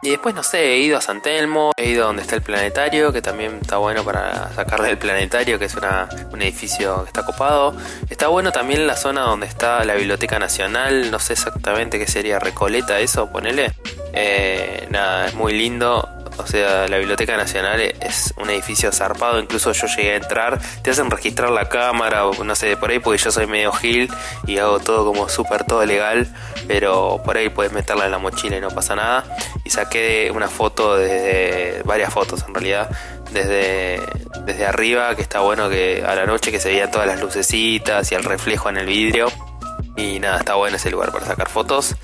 Y después, no sé, he ido a San Telmo, he ido donde está el planetario, que también está bueno para sacarle el planetario, que es una, un edificio que está copado. Está bueno también la zona donde está la Biblioteca Nacional, no sé exactamente qué sería Recoleta eso, ponele. Eh, nada, es muy lindo. O sea, la Biblioteca Nacional es un edificio zarpado, incluso yo llegué a entrar, te hacen registrar la cámara no sé, por ahí porque yo soy medio gil y hago todo como súper todo legal, pero por ahí puedes meterla en la mochila y no pasa nada. Y saqué una foto desde, varias fotos en realidad, desde, desde arriba, que está bueno que a la noche que se veían todas las lucecitas y el reflejo en el vidrio. Y nada, está bueno ese lugar para sacar fotos.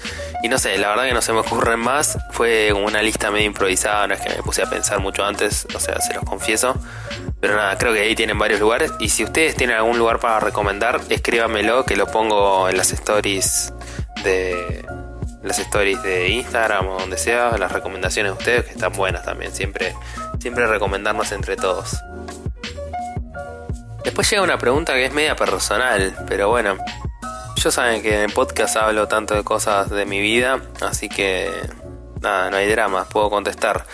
Y no sé, la verdad que no se me ocurren más. Fue una lista medio improvisada, no es que me puse a pensar mucho antes, o sea, se los confieso. Pero nada, creo que ahí tienen varios lugares. Y si ustedes tienen algún lugar para recomendar, escríbamelo, que lo pongo en las stories de las stories de Instagram o donde sea, las recomendaciones de ustedes que están buenas también, siempre siempre recomendarnos entre todos. Después llega una pregunta que es media personal, pero bueno, yo saben que en el podcast hablo tanto de cosas de mi vida, así que nada, no hay drama, puedo contestar.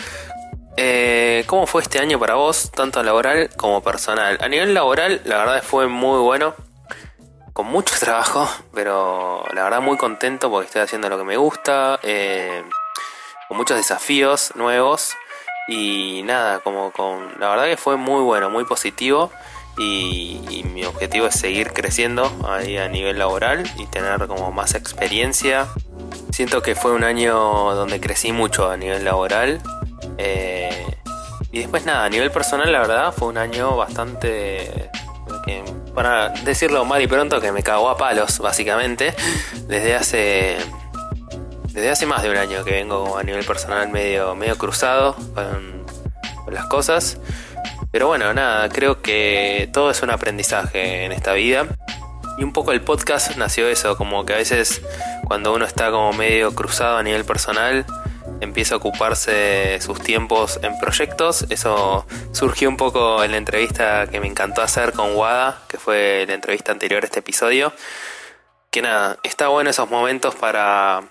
Eh, ¿Cómo fue este año para vos, tanto laboral como personal? A nivel laboral, la verdad fue muy bueno, con mucho trabajo, pero la verdad muy contento porque estoy haciendo lo que me gusta, eh, con muchos desafíos nuevos y nada, como con, la verdad que fue muy bueno, muy positivo y, mi objetivo es seguir creciendo ahí a nivel laboral y tener como más experiencia. Siento que fue un año donde crecí mucho a nivel laboral. Eh, y después nada, a nivel personal la verdad fue un año bastante... para decirlo mal y pronto, que me cagó a palos, básicamente. Desde hace desde hace más de un año que vengo a nivel personal medio, medio cruzado con, con, las cosas. Pero bueno, nada, creo que todo es un aprendizaje en esta vida. Y un poco el podcast nació eso, como que a veces cuando uno está como medio cruzado a nivel personal, empieza a ocuparse sus tiempos en proyectos. Eso surgió un poco en la entrevista que me encantó hacer con Wada, que fue la entrevista anterior a este episodio. Que nada, está bueno esos momentos para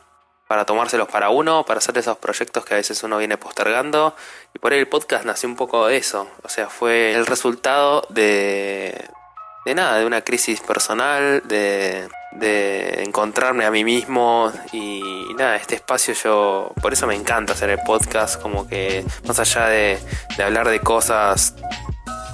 para tomárselos para uno, para hacer esos proyectos que a veces uno viene postergando. Y por ahí el podcast nació un poco de eso. O sea, fue el resultado de, de nada, de una crisis personal, de, de encontrarme a mí mismo y, nada, este espacio yo, por eso me encanta hacer el podcast, como que más allá de, de hablar de cosas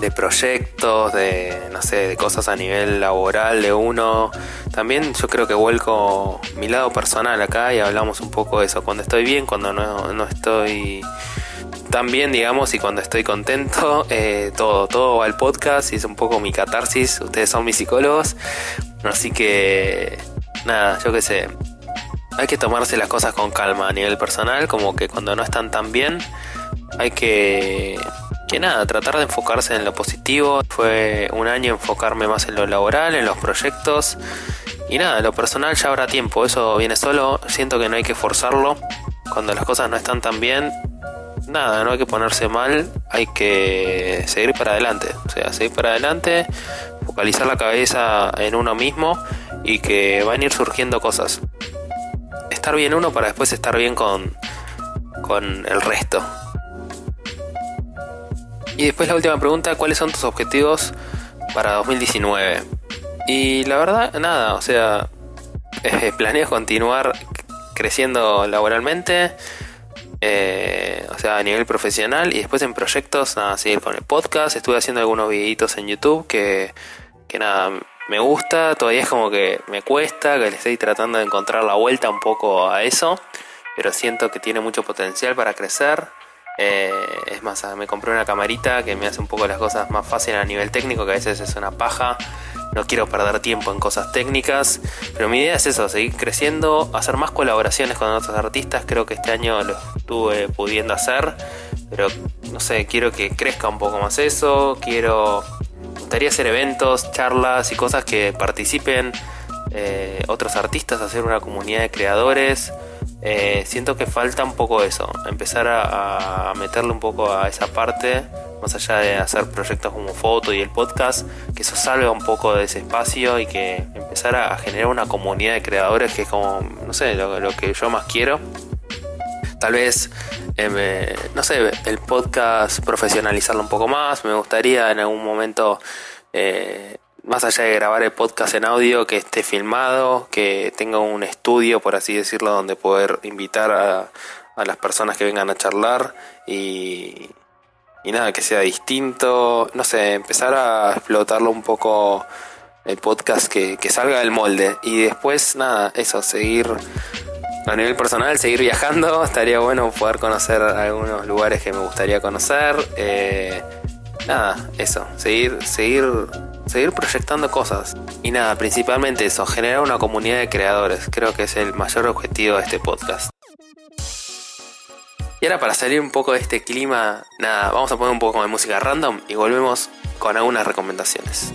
de proyectos, de no sé, de cosas a nivel laboral de uno. También yo creo que vuelco mi lado personal acá y hablamos un poco de eso, cuando estoy bien, cuando no, no estoy tan bien, digamos, y cuando estoy contento, eh, todo, todo va al podcast y es un poco mi catarsis, ustedes son mis psicólogos, así que nada, yo qué sé. Hay que tomarse las cosas con calma a nivel personal, como que cuando no están tan bien, hay que que nada, tratar de enfocarse en lo positivo. Fue un año enfocarme más en lo laboral, en los proyectos. Y nada, lo personal ya habrá tiempo, eso viene solo. Siento que no hay que forzarlo. Cuando las cosas no están tan bien, nada, no hay que ponerse mal, hay que seguir para adelante. O sea, seguir para adelante, focalizar la cabeza en uno mismo y que van a ir surgiendo cosas. Estar bien uno para después estar bien con, con el resto. Y después la última pregunta, ¿cuáles son tus objetivos para 2019? Y la verdad, nada, o sea, eh, planeo continuar creciendo laboralmente, eh, o sea, a nivel profesional y después en proyectos, nada, seguir con el podcast. Estuve haciendo algunos videitos en YouTube que, que nada, me gusta, todavía es como que me cuesta, que le estoy tratando de encontrar la vuelta un poco a eso, pero siento que tiene mucho potencial para crecer. Eh, es más, me compré una camarita que me hace un poco las cosas más fáciles a nivel técnico, que a veces es una paja. No quiero perder tiempo en cosas técnicas, pero mi idea es eso, seguir creciendo, hacer más colaboraciones con otros artistas. Creo que este año lo estuve pudiendo hacer, pero no sé, quiero que crezca un poco más eso. Quiero, me gustaría hacer eventos, charlas y cosas que participen eh, otros artistas, hacer una comunidad de creadores. Eh, siento que falta un poco eso, empezar a, meterle un poco a esa parte, más allá de hacer proyectos como foto y el podcast, que eso salga un poco de ese espacio y que empezar a, generar una comunidad de creadores que es como, no sé, lo, que yo más quiero. Tal vez, eh, no sé, el podcast profesionalizarlo un poco más. Me gustaría en algún momento, eh, más allá de grabar el podcast en audio, que esté filmado, que tenga un estudio, por así decirlo, donde poder invitar a, las personas que vengan a charlar y, y nada, que sea distinto. No sé, empezar a explotarlo un poco el podcast que, que salga del molde. Y después, nada, eso, seguir a nivel personal, seguir viajando. Estaría bueno poder conocer algunos lugares que me gustaría conocer. Eh, nada, eso, seguir, seguir, seguir proyectando cosas. Y nada, principalmente eso, generar una comunidad de creadores. Creo que es el mayor objetivo de este podcast. Y ahora para salir un poco de este clima, nada, vamos a poner un poco de música random y volvemos con algunas recomendaciones.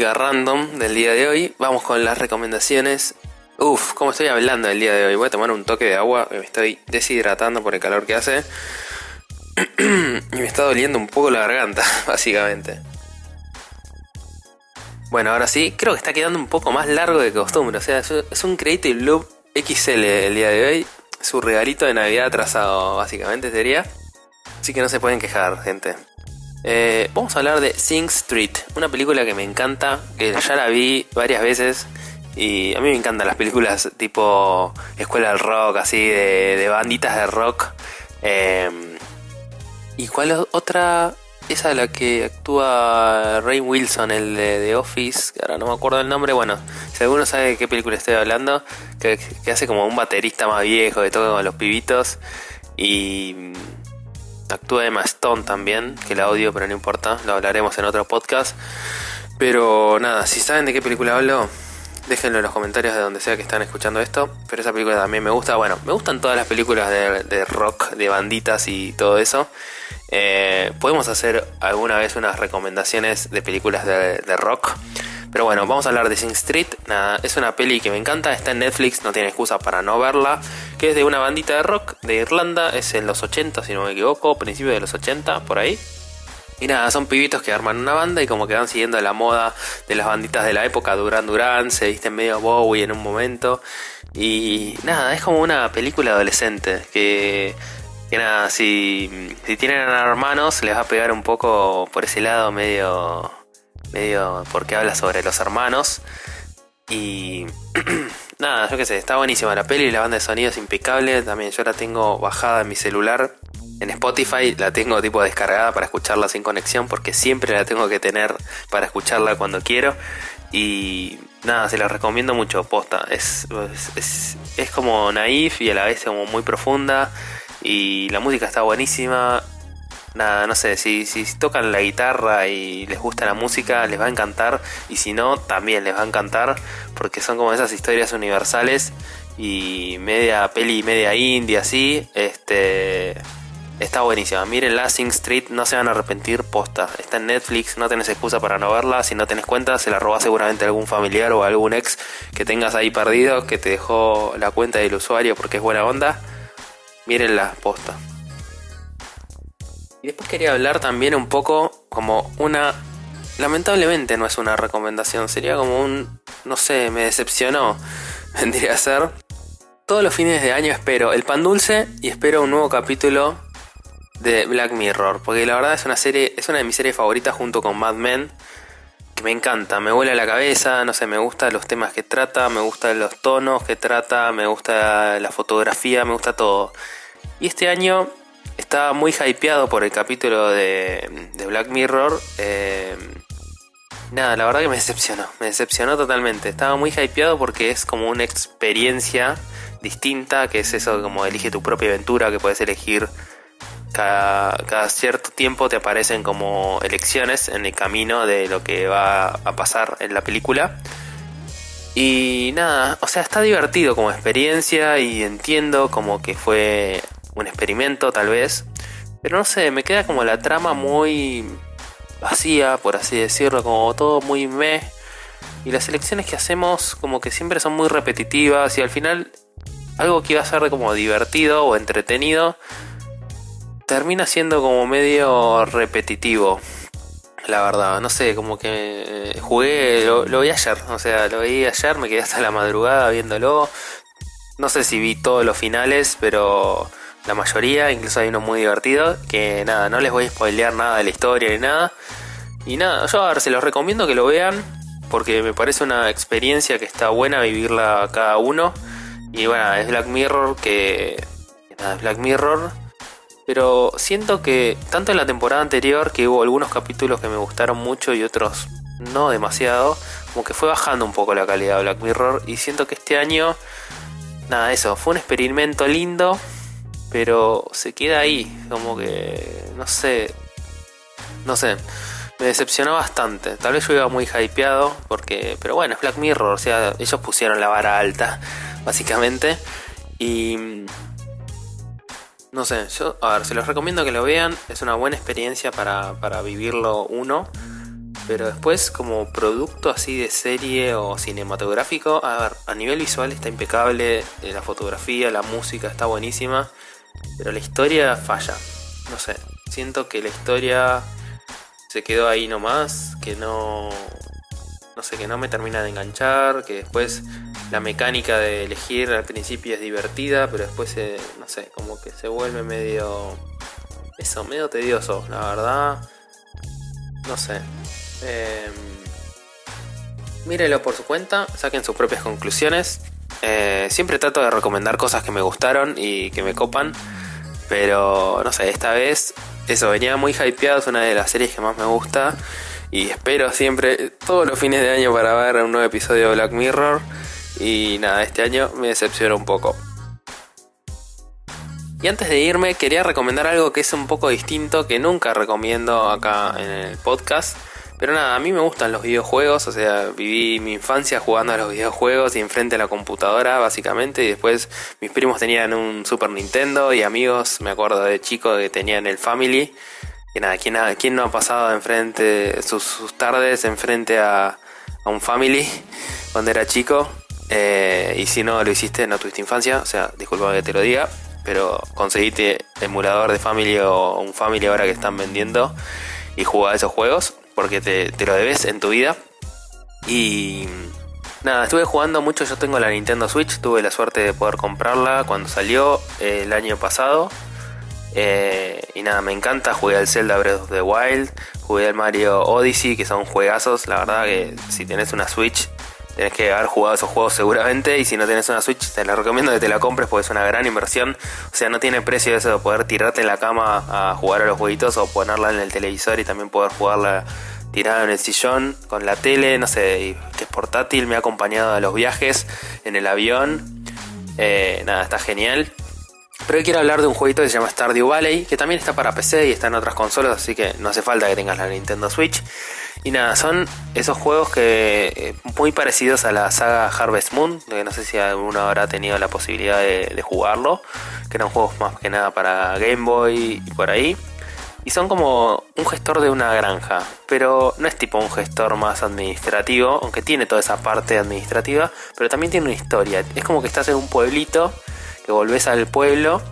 Random del día de hoy, vamos con las recomendaciones. Uf, como estoy hablando el día de hoy, voy a tomar un toque de agua, me estoy deshidratando por el calor que hace. y me está doliendo un poco la garganta, básicamente. Bueno, ahora sí, creo que está quedando un poco más largo de costumbre. O sea, es un- es un Creative Loop XL el día de hoy. Su regalito de Navidad atrasado, básicamente sería. Así que no se pueden quejar, gente. Eh, vamos a hablar de Sing Street, una película que me encanta, que ya la vi varias veces y a mí me encantan las películas tipo escuela del rock, así de, de banditas de rock. Eh, ¿Y cuál o- otra? Esa de la que actúa Ray Wilson, el de The Office, que ahora no me acuerdo el nombre. Bueno, si alguno sabe de qué película estoy hablando, que, que hace como un baterista más viejo, que toca con los pibitos. Y Actúa Emma Stone también, que la odio, pero no importa, lo hablaremos en otro podcast. Pero nada, si saben de qué película hablo, déjenlo en los comentarios de donde sea que están escuchando esto. Pero esa película también me gusta. Bueno, me gustan todas las películas de, de rock, de banditas y todo eso. Eh, podemos hacer alguna vez unas recomendaciones de películas de, de rock. Pero bueno, vamos a hablar de Sing Street. Nada, es una peli que me encanta, está en Netflix, no tiene excusa para no verla. Que es de una bandita de rock de Irlanda, es en los 80, si no me equivoco, principios de los 80, por ahí. Y nada, son pibitos que arman una banda y como que van siguiendo la moda de las banditas de la época, Duran Duran, se visten medio Bowie en un momento. Y nada, es como una película adolescente que, que nada, si, si tienen hermanos les va a pegar un poco por ese lado medio, medio porque habla sobre los hermanos. Y nada, yo qué sé, está buenísima la peli, la banda de sonido es impecable, también yo la tengo bajada en mi celular. En Spotify la tengo tipo descargada para escucharla sin conexión porque siempre la tengo que tener para escucharla cuando quiero. Y nada, se la recomiendo mucho, posta. Es, es, es, como naif y a la vez como muy profunda. Y la música está buenísima. Nada, no sé, si, tocan la guitarra y les gusta la música, les va a encantar. Y si no, también les va a encantar. Porque son como esas historias universales. Y media peli media indie así. Este. Está buenísima. Miren la Sing Street, no se van a arrepentir, posta. Está en Netflix, no tenés excusa para no verla. Si no tenés cuenta, se la robó seguramente algún familiar o algún ex que tengas ahí perdido, que te dejó la cuenta del usuario porque es buena onda. Mírenla, posta. Y después quería hablar también un poco como una... Lamentablemente no es una recomendación, sería como un... No sé, me decepcionó. Vendría a ser... Todos los fines de año espero el pan dulce y espero un nuevo capítulo de Black Mirror. Porque la verdad es una serie, es una de mis series favoritas junto con Mad Men. Que me encanta, me vuela la cabeza, no sé, me gustan los temas que trata, me gustan los tonos que trata, me gusta la fotografía, me gusta todo. Y este año estaba muy hypeado por el capítulo de, Black Mirror. eh, nada, la verdad que me decepcionó. Me decepcionó totalmente. Estaba muy hypeado porque es como una experiencia distinta, que es eso como elige tu propia aventura, que puedes elegir cada cierto tiempo te aparecen como elecciones en el camino de lo que va a pasar en la película. Y nada, o sea, está divertido como experiencia y entiendo como que fue un experimento tal vez. Pero no sé, me queda como la trama muy vacía, por así decirlo, como todo muy meh. Y las elecciones que hacemos como que siempre son muy repetitivas y al final algo que iba a ser como divertido o entretenido termina siendo como medio repetitivo. La verdad, no sé, como que eh, jugué, lo, lo vi ayer, o sea, lo vi ayer, me quedé hasta la madrugada viéndolo. No sé si vi todos los finales, pero la mayoría, incluso hay uno muy divertido, que nada, no les voy a spoilear nada de la historia ni nada. Y nada, yo a ver, se los recomiendo que lo vean, porque me parece una experiencia que está buena vivirla cada uno. Y bueno, es Black Mirror, que, nada, es Black Mirror, pero siento que tanto en la temporada anterior que hubo algunos capítulos que me gustaron mucho y otros no demasiado, como que fue bajando un poco la calidad de Black Mirror y siento que este año, nada, eso, fue un experimento lindo, pero se queda ahí, como que, no sé, no sé, me decepcionó bastante. Tal vez yo iba muy hypeado, porque, pero bueno, es Black Mirror, o sea, ellos pusieron la vara alta, básicamente, y no sé, yo, a ver, se los recomiendo que lo vean. Es una buena experiencia para, para vivirlo uno. Pero después, como producto así de serie o cinematográfico, a ver, a nivel visual está impecable. eh, La fotografía, la música está buenísima. Pero la historia falla. No sé, siento que la historia se quedó ahí nomás. Que no. No sé, que no me termina de enganchar. Que después la mecánica de elegir al principio es divertida, pero después, se, no sé, como que se vuelve medio. Eso, medio tedioso, la verdad. No sé. Eh, mírelo por su cuenta, saquen sus propias conclusiones. Eh, siempre trato de recomendar cosas que me gustaron y que me copan. Pero no sé, esta vez eso venía muy hypeado, es una de las series que más me gusta. Y espero siempre, todos los fines de año, para ver un nuevo episodio de Black Mirror. Y nada, este año me decepcionó un poco. Y antes de irme, quería recomendar algo que es un poco distinto, que nunca recomiendo acá en el podcast. Pero nada, a mí me gustan los videojuegos, o sea, viví mi infancia jugando a los videojuegos y enfrente a la computadora, básicamente. Y después mis primos tenían un Super Nintendo y amigos, me acuerdo de chicos que tenían el Family. Que nada, ¿quién, quién no ha pasado enfrente, sus, sus tardes enfrente a, a un Family cuando era chico? Eh, y si no lo hiciste, no tuviste infancia, o sea, disculpa que te lo diga, pero conseguiste emulador de Family o un Family ahora que están vendiendo y jugá esos juegos porque te, lo debes en tu vida. Y nada, estuve jugando mucho, yo tengo la Nintendo Switch, tuve la suerte de poder comprarla cuando salió eh, el año pasado. Eh, y nada, me encanta, jugué al Zelda Breath of the Wild, jugué al Mario Odyssey, que son juegazos, la verdad que si tenés una Switch tenés que haber jugado esos juegos seguramente y si no tenés una Switch te la recomiendo que te la compres porque es una gran inversión, o sea, no tiene precio eso de poder tirarte en la cama a jugar a los jueguitos o ponerla en el televisor y también poder jugarla tirada en el sillón con la tele, no sé, que es portátil, me ha acompañado a los viajes en el avión, Eh, nada, está genial. Pero hoy quiero hablar de un jueguito que se llama Stardew Valley, que también está para PC y está en otras consolas, así que no hace falta que tengas la Nintendo Switch. Y nada, son esos juegos que eh, muy parecidos a la saga Harvest Moon, que no sé si alguno habrá tenido la posibilidad de, de jugarlo, que eran juegos más que nada para Game Boy y por ahí. Y son como un gestor de una granja, pero no es tipo un gestor más administrativo, aunque tiene toda esa parte administrativa, pero también tiene una historia. Es como que estás en un pueblito, que volvés al pueblo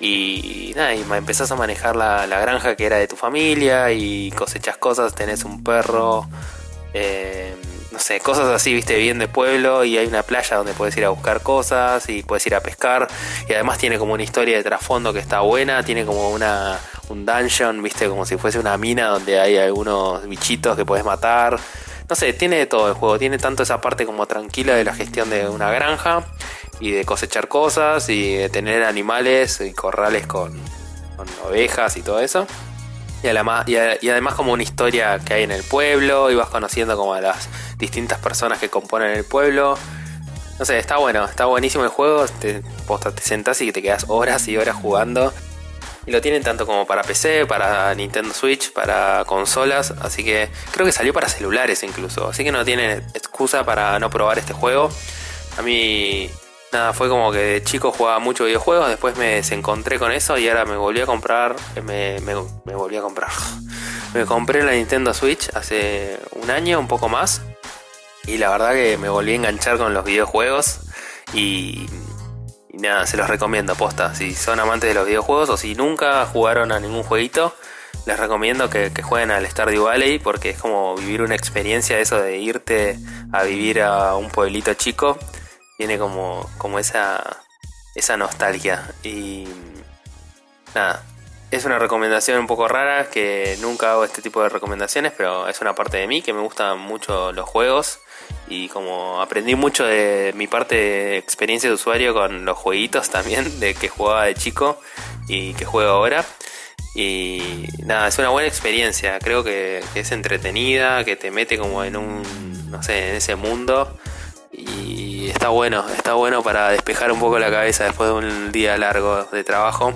y nada, y empezás a manejar la, la granja que era de tu familia y cosechas cosas, tenés un perro, eh, no sé, cosas así, viste, bien de pueblo y hay una playa donde puedes ir a buscar cosas y puedes ir a pescar y además tiene como una historia de trasfondo que está buena, tiene como una un dungeon, viste, como si fuese una mina donde hay algunos bichitos que puedes matar. No sé, tiene de todo el juego, tiene tanto esa parte como tranquila de la gestión de una granja y de cosechar cosas y de tener animales y corrales con, con ovejas y todo eso. Y además, y, además como una historia que hay en el pueblo, y vas conociendo como a las distintas personas que componen el pueblo. No sé, está bueno, está buenísimo el juego. Te, te sentás y te quedas horas y horas jugando. Y lo tienen tanto como para PC, para Nintendo Switch, para consolas. Así que creo que salió para celulares incluso. Así que no tienen excusa para no probar este juego. A mí Nada, fue como que de chico jugaba mucho videojuegos, después me desencontré con eso y ahora me volví a comprar, me, me, volví a comprar. me compré la Nintendo Switch hace un año, un poco más, y la verdad que me volví a enganchar con los videojuegos y, nada, se los recomiendo, posta. Si son amantes de los videojuegos o si nunca jugaron a ningún jueguito, les recomiendo que, que, jueguen al Stardew Valley porque es como vivir una experiencia eso de irte a vivir a un pueblito chico tiene como, como esa, esa nostalgia. Y nada, es una recomendación un poco rara que nunca hago este tipo de recomendaciones, pero es una parte de mí que me gustan mucho los juegos y como aprendí mucho de mi parte de experiencia de usuario con los jueguitos también, de que jugaba de chico y que juego ahora. Y nada, es una buena experiencia, creo que, que es entretenida, que te mete como en un, no sé, en ese mundo y está bueno, está bueno para despejar un poco la cabeza después de un día largo de trabajo.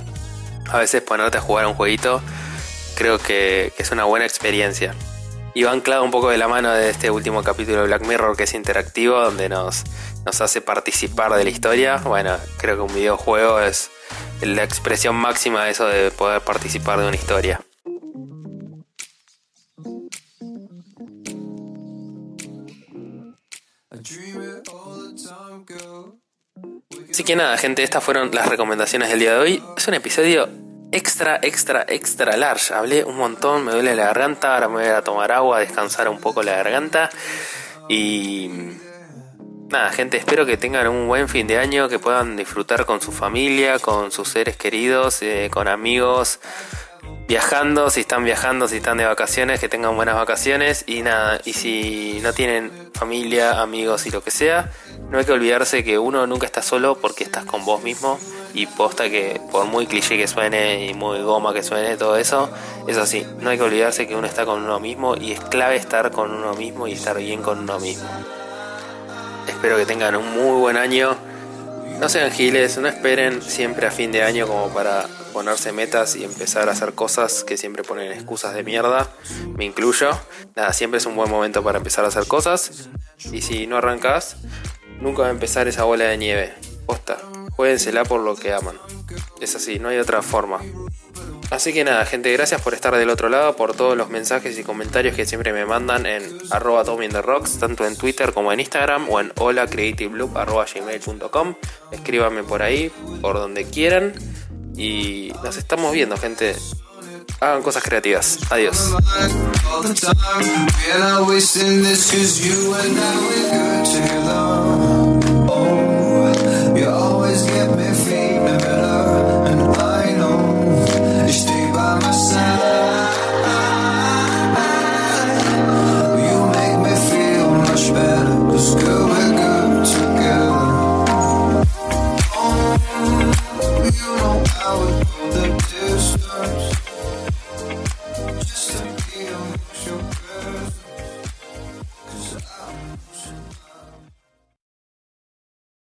A veces ponerte a jugar un jueguito creo que, es una buena experiencia. Y va anclado un poco de la mano de este último capítulo de Black Mirror que es interactivo, donde nos, nos hace participar de la historia. Bueno, creo que un videojuego es la expresión máxima de eso de poder participar de una historia. Así que nada, gente, estas fueron las recomendaciones del día de hoy. Es un episodio extra, extra, extra large. Hablé un montón, me duele la garganta, ahora me voy a tomar agua, descansar un poco la garganta. Y nada, gente, espero que tengan un buen fin de año, que puedan disfrutar con su familia, con sus seres queridos, eh, con amigos, viajando, si están viajando, si están de vacaciones, que tengan buenas vacaciones y nada, y si no tienen familia, amigos y lo que sea, no hay que olvidarse que uno nunca está solo porque estás con vos mismo y posta que por muy cliché que suene y muy goma que suene todo eso, es así, no hay que olvidarse que uno está con uno mismo y es clave estar con uno mismo y estar bien con uno mismo. Espero que tengan un muy buen año. No sean giles, no esperen siempre a fin de año como para ponerse metas y empezar a hacer cosas que siempre ponen excusas de mierda, me incluyo. Nada, siempre es un buen momento para empezar a hacer cosas. Y si no arrancas, nunca va a empezar esa bola de nieve. Posta, juéguensela por lo que aman. Es así, no hay otra forma. Así que nada, gente, gracias por estar del otro lado, por todos los mensajes y comentarios que siempre me mandan en arroba tanto en Twitter como en Instagram o en holacreativeloop.gmail.com. Escríbanme por ahí, por donde quieran. Y nos estamos viendo, gente. Hagan cosas creativas. Adiós.